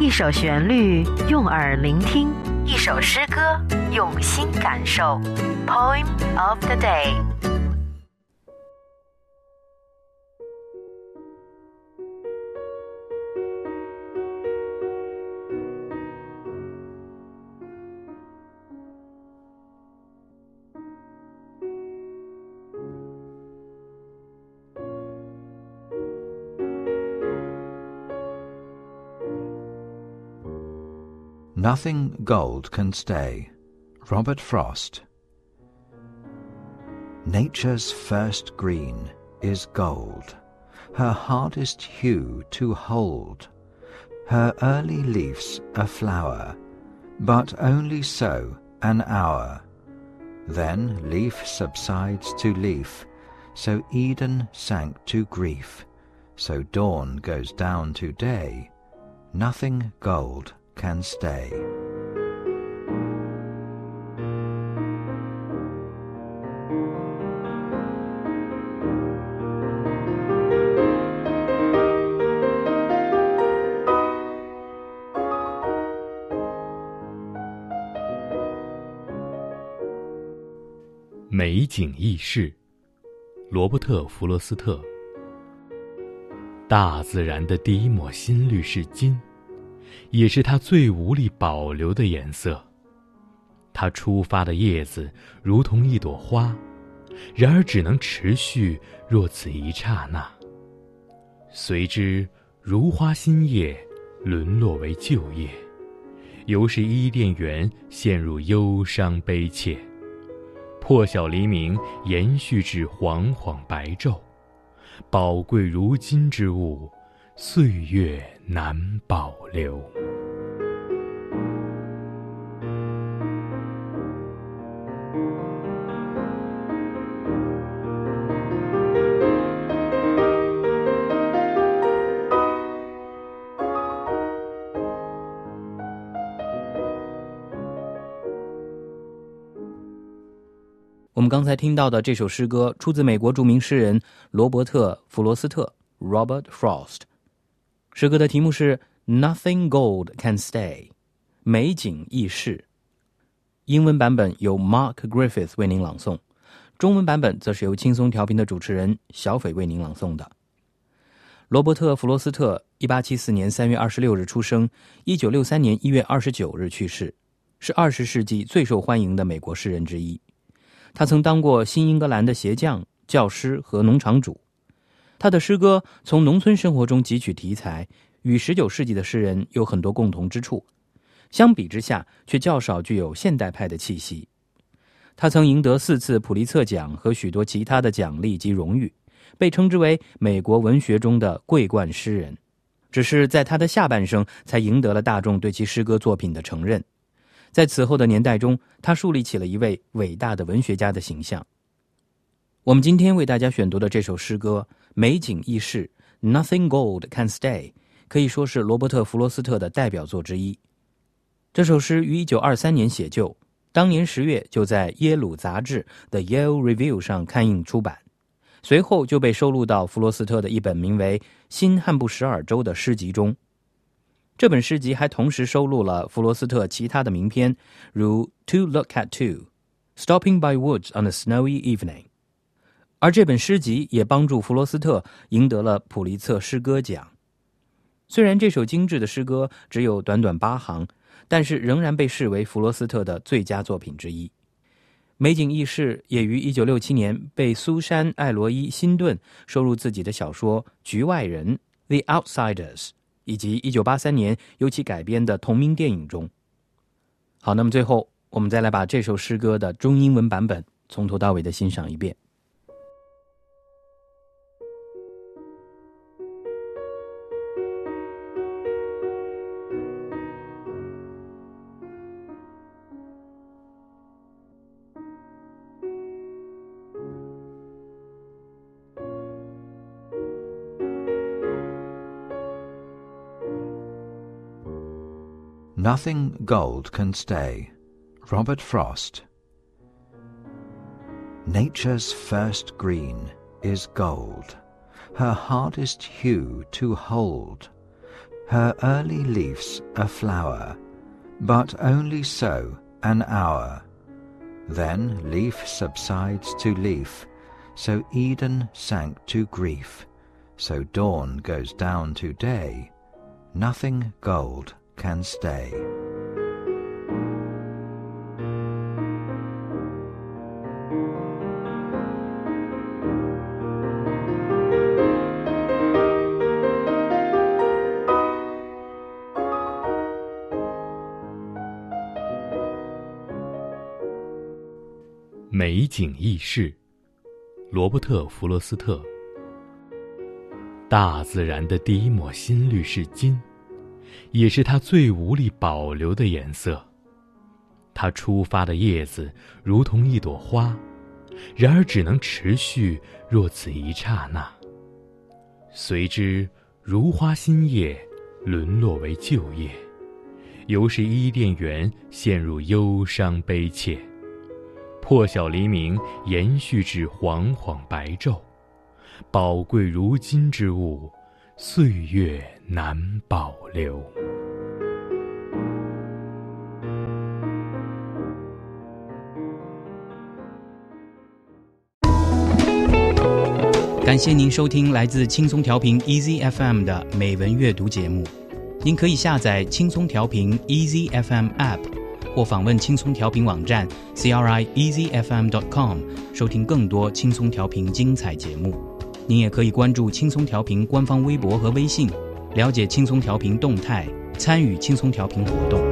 一首旋律，用耳聆听；一首诗歌，用心感受。Poem of the day。Nothing gold can stay. Robert Frost. Nature's first green is gold, her hardest hue to hold. Her early leaves a flower, but only so an hour. Then leaf subsides to leaf, so Eden sank to grief, so dawn goes down to day. Nothing gold can stay. 美景易事，罗伯特·弗罗斯特。大自然的第一抹新绿是金。也是它最无力保留的颜色。它出发的叶子如同一朵花，然而只能持续若此一刹那。随之如花新叶沦落为旧叶，犹是伊甸园陷入忧伤悲切。破晓黎明延续至惶惶白昼，宝贵如金之物。岁月难保留。我们刚才听到的这首诗歌出自美国著名诗人罗伯特·弗罗斯特 （Robert Frost）。诗歌的题目是 "Nothing Gold Can Stay"，美景易逝。英文版本由 Mark Griffith 为您朗诵，中文版本则是由轻松调频的主持人小斐为您朗诵的。罗伯特·弗罗斯特，一八七四年三月二十六日出生，一九六三年一月二十九日去世，是二十世纪最受欢迎的美国诗人之一。他曾当过新英格兰的鞋匠、教师和农场主。他的诗歌从农村生活中汲取题材，与十九世纪的诗人有很多共同之处，相比之下却较少具有现代派的气息。他曾赢得四次普利策奖和许多其他的奖励及荣誉，被称之为美国文学中的桂冠诗人。只是在他的下半生才赢得了大众对其诗歌作品的承认。在此后的年代中，他树立起了一位伟大的文学家的形象。我们今天为大家选读的这首诗歌。美景易逝，Nothing Gold Can Stay，可以说是罗伯特·弗罗斯特的代表作之一。这首诗于1923年写就，当年十月就在耶鲁杂志的《Yale Review》上刊印出版，随后就被收录到弗罗斯特的一本名为《新汉布什尔州》的诗集中。这本诗集还同时收录了弗罗斯特其他的名篇，如《To Look at Two》，《Stopping by Woods on a Snowy Evening》。而这本诗集也帮助弗罗斯特赢得了普利策诗歌奖。虽然这首精致的诗歌只有短短八行，但是仍然被视为弗罗斯特的最佳作品之一。美景轶事也于1967年被苏珊·艾罗伊·辛顿收入自己的小说《局外人》（The Outsiders） 以及1983年由其改编的同名电影中。好，那么最后我们再来把这首诗歌的中英文版本从头到尾的欣赏一遍。Nothing gold can stay. Robert Frost. Nature's first green is gold, her hardest hue to hold. her early leaves a flower, but only so an hour. Then leaf subsides to leaf, so Eden sank to grief, so dawn goes down to day, nothing gold can stay. 美景异事，罗伯特·弗罗斯特。大自然的第一抹新绿是金，也是它最无力保留的颜色。它出发的叶子如同一朵花，然而只能持续若此一刹那。随之，如花新叶沦落为旧叶，犹是伊甸园陷入忧伤悲切。破晓黎明，延续至惶惶白昼。宝贵如金之物，岁月难保留。感谢您收听来自轻松调频 Easy FM 的美文阅读节目。您可以下载轻松调频 Easy FM App。或访问轻松调频网站 c r i e a s y f m dot com 收听更多轻松调频精彩节目。您也可以关注轻松调频官方微博和微信，了解轻松调频动态，参与轻松调频活动。